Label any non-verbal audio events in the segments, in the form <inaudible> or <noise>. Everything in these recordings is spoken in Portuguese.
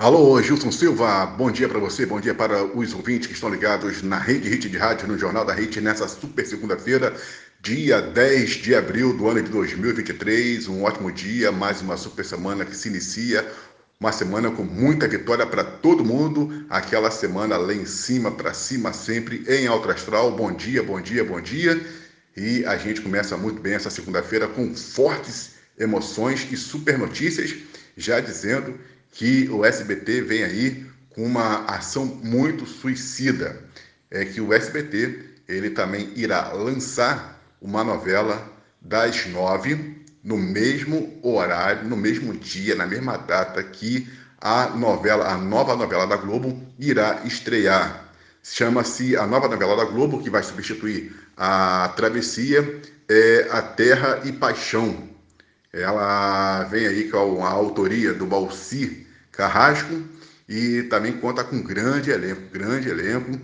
Alô, Gilson Silva, bom dia para você, bom dia para os ouvintes que estão ligados na Rede Hit de Rádio, no Jornal da Hit, nessa super segunda-feira, dia 10 de abril do ano de 2023. Um ótimo dia, mais uma super semana que se inicia, uma semana com muita vitória para todo mundo, aquela semana lá em cima, para cima sempre, em alto astral. Bom dia, bom dia, bom dia. E a gente começa muito bem essa segunda-feira com fortes emoções e super notícias, já dizendo que o SBT vem aí com uma ação muito suicida. É que o SBT ele também irá lançar uma novela das nove no mesmo horário, no mesmo dia, na mesma data que a novela, a nova novela da Globo irá estrear. Chama-se a nova novela da Globo que vai substituir a Travessia, é a Terra e Paixão. Ela vem aí com a autoria do Balsi Carrasco e também conta com um grande elenco, grande elenco,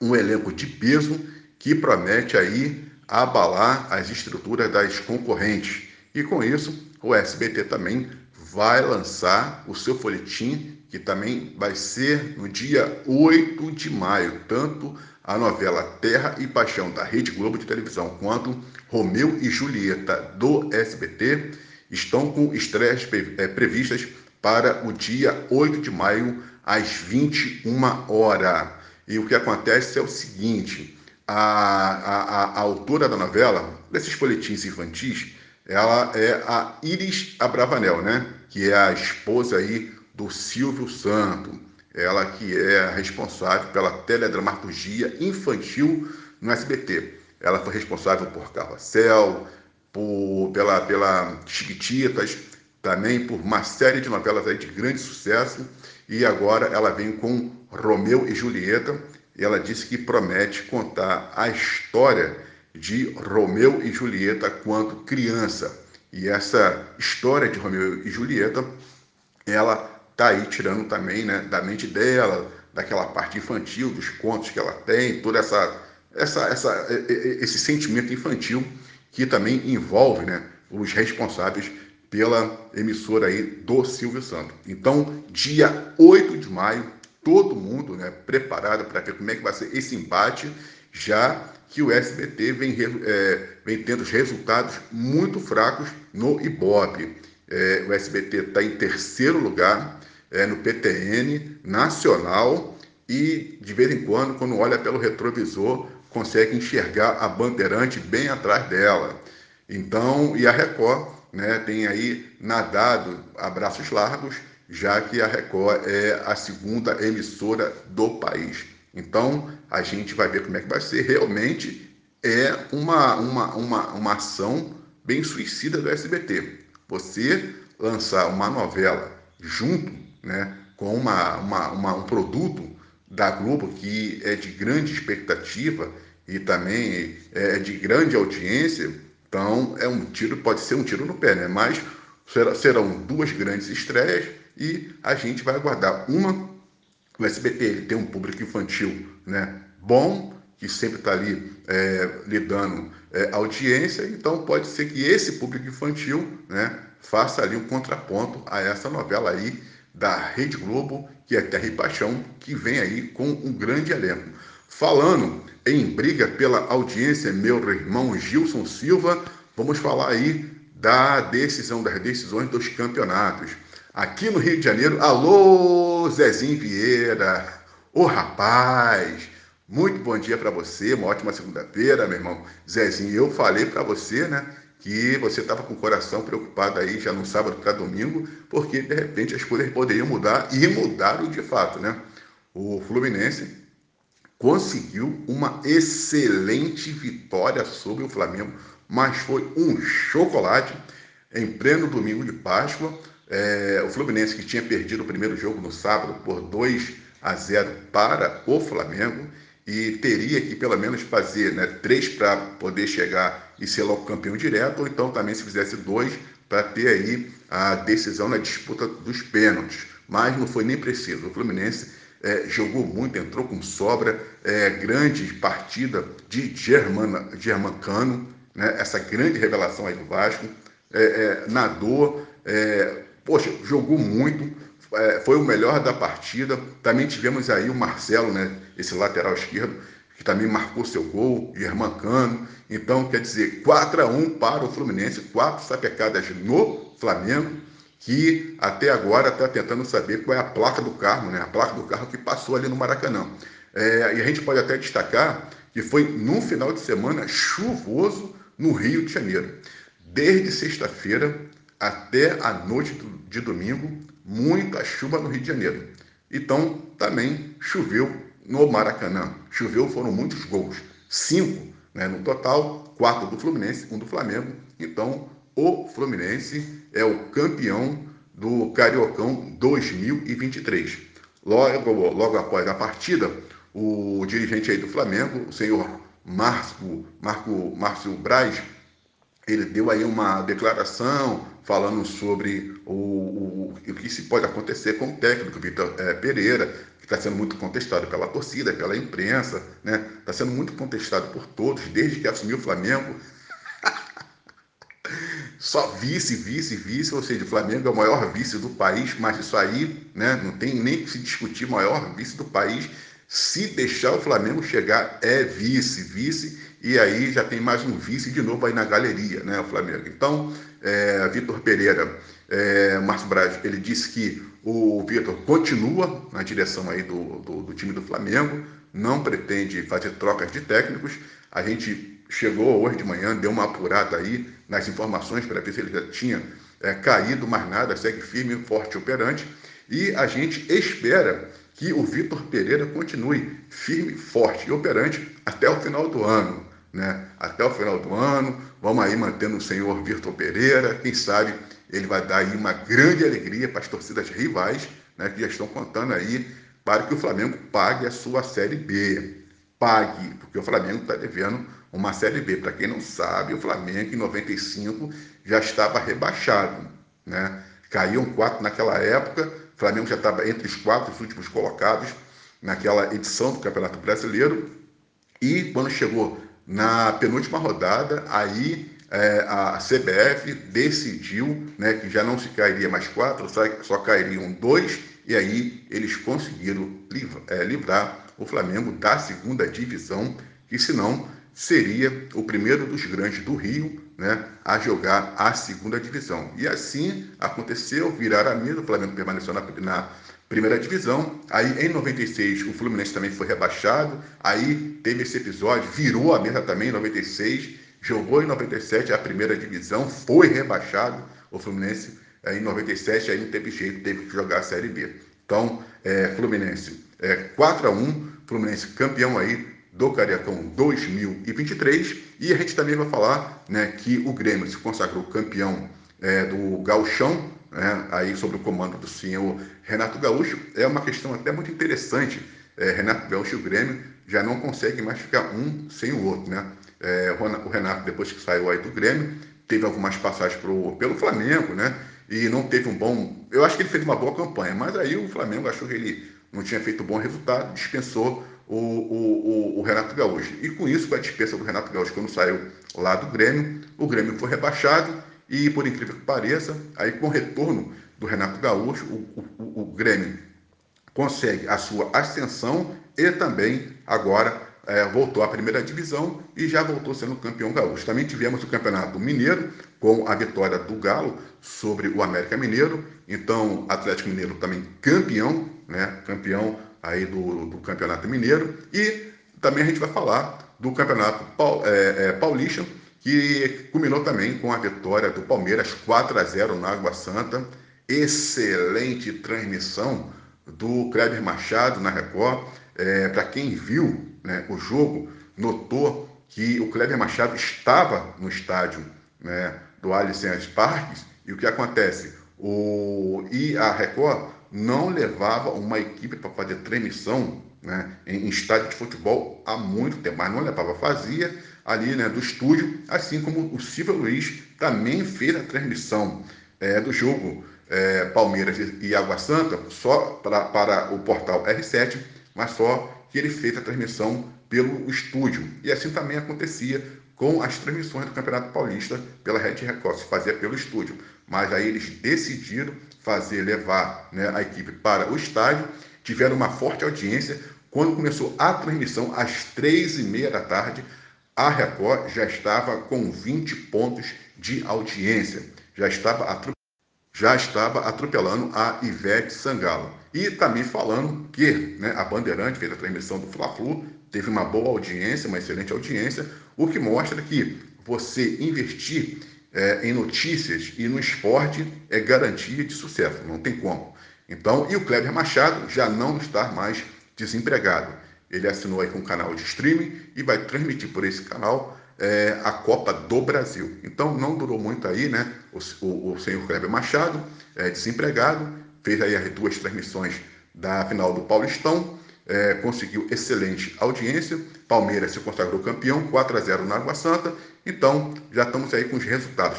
um elenco de peso que promete aí abalar as estruturas das concorrentes. E com isso, o SBT também vai lançar o seu folhetim, que também vai ser no dia 8 de maio, tanto a novela Terra e Paixão da Rede Globo de televisão, quanto Romeu e Julieta do SBT, estão com estreias eh, previstas para o dia 8 de maio, às 21 horas. E o que acontece é o seguinte: a, a, a autora da novela, desses folhetins infantis, ela é a Iris Abravanel, né? Que é a esposa aí do Silvio Santo. Ela que é a responsável pela teledramaturgia infantil no SBT. Ela foi responsável por Carrossel, por, pela, pela Chiquititas, também por uma série de novelas aí de grande sucesso. E agora ela vem com Romeu e Julieta. E ela disse que promete contar a história de Romeu e Julieta quando criança. E essa história de Romeu e Julieta, ela tá aí tirando também, né, da mente dela, daquela parte infantil, dos contos que ela tem, toda essa, essa, essa esse sentimento infantil que também envolve, né, os responsáveis pela emissora aí do Silvio Santos. Então, dia 8 de maio, todo mundo né, preparado para ver como é que vai ser esse empate, já que o SBT vem, é, vem tendo resultados muito fracos no Ibope. É, o SBT está em terceiro lugar é, no PTN nacional e, de vez em quando, quando olha pelo retrovisor, consegue enxergar a Bandeirante bem atrás dela. Então, e a Record né, tem aí nadado a braços largos, já que a Record é a segunda emissora do país. Então, a gente vai ver como é que vai ser. Realmente é uma, uma, uma, uma ação bem suicida do SBT. Você lançar uma novela junto né, com uma, uma, uma, um produto da Globo que é de grande expectativa e também é de grande audiência, então, é um tiro, pode ser um tiro no pé, né? Mas serão duas grandes estreias e a gente vai aguardar. Uma, o SBT ele tem um público infantil né, bom, que sempre está ali é, dando é, audiência, então pode ser que esse público infantil né, faça ali um contraponto a essa novela aí da Rede Globo, que é Terra e Paixão, que vem aí com um grande elenco. Falando em briga pela audiência, meu irmão Gilson Silva, vamos falar aí da decisão, das decisões dos campeonatos. Aqui no Rio de Janeiro, alô Zezinho Vieira, ô rapaz, muito bom dia para você, uma ótima segunda-feira, meu irmão. Zezinho, eu falei para você, né, que você estava com o coração preocupado aí já no sábado para domingo, porque de repente as coisas poderiam mudar e mudaram de fato, né? O Fluminense conseguiu uma excelente vitória sobre o Flamengo, mas foi um chocolate em pleno domingo de Páscoa. É, o Fluminense que tinha perdido o primeiro jogo no sábado por 2 a 0 para o Flamengo e teria que pelo menos fazer né, três para poder chegar e ser logo campeão direto, ou então também se fizesse dois para ter aí a decisão na disputa dos pênaltis. Mas não foi nem preciso. O Fluminense é, jogou muito, entrou com sobra, é, grande partida de Germana, Germancano, né, essa grande revelação aí do Vasco, é, é nadou, é, poxa, jogou muito, é, foi o melhor da partida. Também tivemos aí o Marcelo, né, esse lateral esquerdo, que também marcou seu gol, Irmã Cano. Então, quer dizer, 4 a 1 para o Fluminense, quatro sapecadas no Flamengo, que até agora está tentando saber qual é a placa do carro, né? A placa do carro que passou ali no Maracanã. É, e a gente pode até destacar que foi num final de semana chuvoso no Rio de Janeiro. Desde sexta-feira até a noite de domingo, muita chuva no Rio de Janeiro. Então, também choveu no Maracanã. Choveu, foram muitos gols. Cinco né, no total, quatro do Fluminense, um do Flamengo. Então, o Fluminense é o campeão do Cariocão 2023. Logo, logo após a partida, o dirigente aí do Flamengo, o senhor Marco, Marco, Márcio Braz, ele deu aí uma declaração falando sobre o, o, o que se pode acontecer com o técnico Vitor é, Pereira, está sendo muito contestado pela torcida, pela imprensa, né? Está sendo muito contestado por todos, desde que assumiu o Flamengo. <laughs> Só vice, vice, vice, ou seja, o Flamengo é o maior vice do país, mas isso aí né, não tem nem que se discutir, maior vice do país. Se deixar o Flamengo chegar, é vice, vice, e aí já tem mais um vice de novo aí na galeria, né, o Flamengo. Então, é, Vitor Pereira, é, Márcio Braz, ele disse que o Vitor continua na direção aí do, do, do, time do Flamengo, não pretende fazer trocas de técnicos. A gente chegou hoje de manhã, deu uma apurada aí nas informações para ver se ele já tinha é, caído, mas nada, segue firme, forte, operante. E a gente espera que o Vitor Pereira continue firme, forte e operante até o final do ano né? Até o final do ano, vamos aí mantendo o senhor Vitor Pereira, quem sabe ele vai dar aí uma grande alegria para as torcidas rivais, né, que já estão contando aí para que o Flamengo pague a sua Série B. Pague, porque o Flamengo está devendo uma Série B. Para quem não sabe, o Flamengo em 95 já estava rebaixado, né? Caíam quatro naquela época, o Flamengo já estava entre os quatro últimos colocados naquela edição do Campeonato Brasileiro. E quando chegou na penúltima rodada, aí é, a CBF decidiu né, que já não se cairia mais quatro, só, só cairiam dois, e aí eles conseguiram livrar, é, livrar o Flamengo da segunda divisão, que senão seria o primeiro dos grandes do Rio né, a jogar a segunda divisão. E assim aconteceu, virar a mesa, o Flamengo permaneceu na, na primeira divisão. Aí em 96 o Fluminense também foi rebaixado. Aí teve esse episódio, virou a mesa também em 96, jogou em 97 a primeira divisão, foi rebaixado. O Fluminense é, em 97 aí não teve jeito, teve que jogar a Série B. Então, é, Fluminense é, 4 a 1 Fluminense campeão aí do Cariacão 2023. E a gente também vai falar né, que o Grêmio se consagrou campeão é, do Galchão né, aí sobre o comando do senhor Renato Gaúcho, é uma questão até muito interessante. É, Renato Gaúcho e o Grêmio já não conseguem mais ficar um sem o outro, né? É, o Renato, depois que saiu aí do Grêmio, teve algumas passagens pro, pelo Flamengo, né? E não teve um bom. Eu acho que ele fez uma boa campanha, mas aí o Flamengo achou que ele não tinha feito bom resultado, dispensou o, o, o, o Renato Gaúcho. E com isso, com a dispensa do Renato Gaúcho, quando saiu lá do Grêmio, o Grêmio foi rebaixado e, por incrível que pareça, aí com o retorno do Renato Gaúcho, o, o, o Grêmio consegue a sua ascensão e também agora é, voltou à primeira divisão e já voltou sendo campeão gaúcho. Também tivemos o Campeonato Mineiro, com a vitória do Galo sobre o América Mineiro. Então, Atlético Mineiro também campeão, né? Campeão aí do, do Campeonato Mineiro. E também a gente vai falar do Campeonato é, é, Paulista, que culminou também com a vitória do Palmeiras 4 a 0 na Água Santa. Excelente transmissão do Kleber Machado na Record. É, Para quem viu né, o jogo, notou que o Kleber Machado estava no estádio né, do Allianz Parques e o que acontece? O, e a Record não levava uma equipe para fazer transmissão né, em, em estádio de futebol há muito tempo, mas não levava, fazia ali né, do estúdio, assim como o Silvio Luiz também fez a transmissão é, do jogo é, Palmeiras e Água Santa só pra, para o portal R7, mas só que ele fez a transmissão pelo estúdio. E assim também acontecia com as transmissões do Campeonato Paulista pela Red Record, se fazia pelo estúdio. mas aí eles decidiram fazer, levar né, a equipe para o estádio, tiveram uma forte audiência. Quando começou a transmissão, às três e meia da tarde, a Record já estava com 20 pontos de audiência, já estava, já estava atropelando a Ivete Sangalo. E também falando que né, a Bandeirante fez a transmissão do Fla-Flu, teve uma boa audiência, uma excelente audiência, o que mostra que você investir é, em notícias e no esporte é garantia de sucesso, não tem como. Então, e o Kleber Machado já não está mais desempregado. Ele assinou aí com um canal de streaming e vai transmitir por esse canal é, a Copa do Brasil. Então não durou muito aí, né? O, o, o senhor Kleber Machado, é, desempregado, fez aí as duas transmissões da final do Paulistão, é, conseguiu excelente audiência. Palmeiras se consagrou campeão, 4 a 0 na Água Santa. Então, já estamos aí com os resultados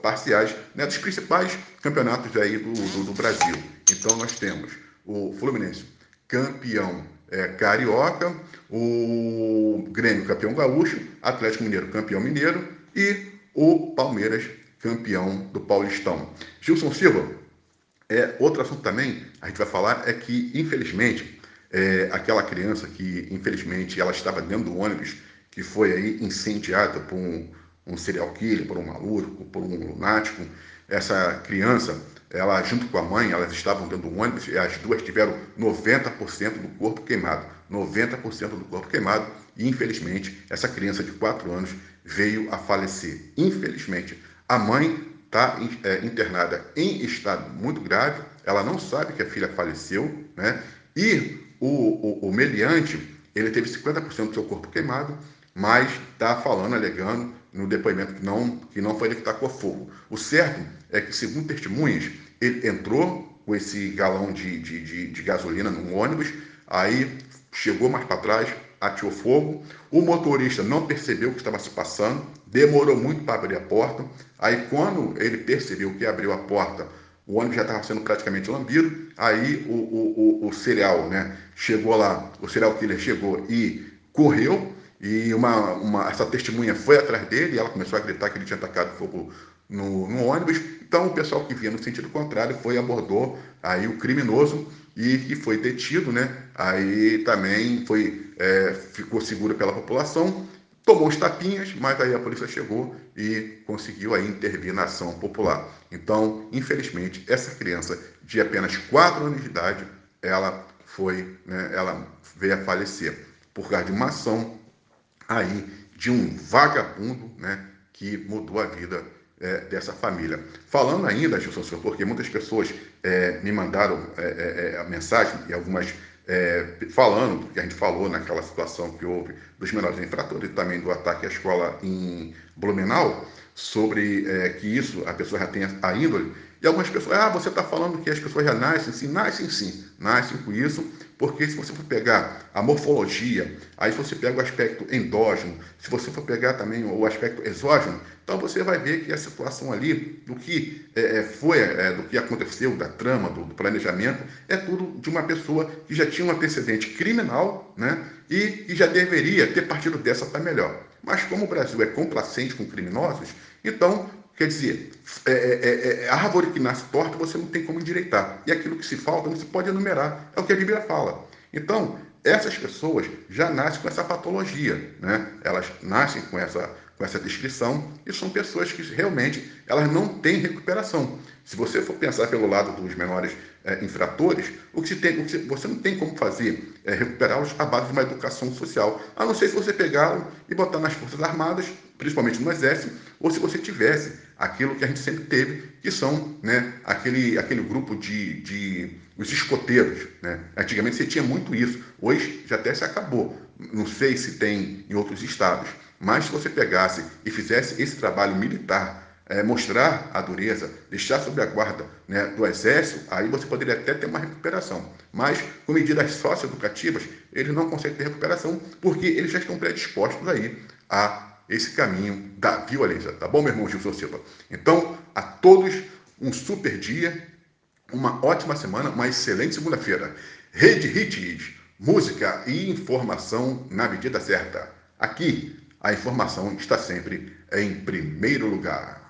parciais né, dos principais campeonatos aí do, do, do Brasil. Então, nós temos o Fluminense campeão é, carioca, o Grêmio campeão gaúcho, Atlético Mineiro campeão mineiro e o Palmeiras campeão do Paulistão. Gilson Silva, é, outro assunto também a gente vai falar é que, infelizmente, é, aquela criança que, infelizmente, ela estava dentro do ônibus que foi aí incendiada por um, um serial killer, por um maluco, por um lunático, essa criança ela junto com a mãe, elas estavam dentro do ônibus e as duas tiveram 90% do corpo queimado. 90% do corpo queimado e, infelizmente, essa criança de 4 anos veio a falecer. Infelizmente, a mãe está é, internada em estado muito grave, ela não sabe que a filha faleceu, né? E o, o, o meliante, ele teve 50% do seu corpo queimado, mas está falando, alegando no depoimento que não, que não foi ele que tacou fogo. O certo é que, segundo testemunhas, ele entrou com esse galão de, de, de, de gasolina no ônibus, aí chegou mais para trás, atirou fogo. O motorista não percebeu o que estava se passando, demorou muito para abrir a porta. Aí, quando ele percebeu que abriu a porta, o ônibus já estava sendo praticamente lambido. Aí, o, o, o, o serial né, chegou lá, o serial killer chegou e correu. E uma, uma, essa testemunha foi atrás dele e ela começou a gritar que ele tinha atacado fogo no, no, ônibus. Então, o pessoal que vinha no sentido contrário foi abordou aí o criminoso e que foi detido, né? Aí também foi é, ficou seguro pela população, tomou os tapinhas, mas aí a polícia chegou e conseguiu aí intervir na ação popular. Então, infelizmente, essa criança de apenas 4 anos de idade, ela foi, né, ela veio a falecer por causa de uma ação aí de um vagabundo né, que mudou a vida é, dessa família. Falando ainda, Gilson porque muitas pessoas é, me mandaram é, é, é a mensagem e algumas é, falando do que a gente falou naquela situação que houve dos menores infratores e também do ataque à escola em Blumenau, sobre que isso, a pessoa já tem a índole, e algumas pessoas, ah, você está falando que as pessoas já nascem sim, nascem sim, nascem com isso, porque se você for pegar a morfologia, aí se você pega o aspecto endógeno, se você for pegar também o aspecto exógeno, então você vai ver que a situação ali, do que é, é foi, é, do que aconteceu, da trama, do, do, planejamento, é tudo de uma pessoa que já tinha um antecedente criminal, né? E que já deveria ter partido dessa para melhor. Mas como o Brasil é complacente com criminosos, então Quer dizer, é, é, é, é, a árvore que nasce torta você não tem como endireitar. E aquilo que se falta não se pode enumerar. É o que a Bíblia fala. Então, essas pessoas já nascem com essa patologia, né? Elas nascem com essa, com essa descrição e são pessoas que realmente elas não têm recuperação. Se você for pensar pelo lado dos menores é, infratores, o que, se tem, o que você não tem como fazer é recuperá-los à base de uma educação social, a não ser se você pegá-lo e botar nas Forças Armadas, principalmente no Exército, ou se você tivesse aquilo que a gente sempre teve, que são né, aquele, aquele grupo de, de os escoteiros. Né? Antigamente você tinha muito isso, hoje já até se acabou. Não sei se tem em outros estados, mas se você pegasse e fizesse esse trabalho militar é, mostrar a dureza, deixar sob a guarda né, do Exército, aí você poderia até ter uma recuperação. Mas, com medidas socioeducativas, eles não conseguem ter recuperação, porque eles já estão predispostos aí a esse caminho da violência. Tá bom, meu irmão Gilson Silva? Então, a todos, um super dia, uma ótima semana, uma excelente segunda-feira. Rede Hits, música e informação na medida certa. Aqui, a informação está sempre em primeiro lugar.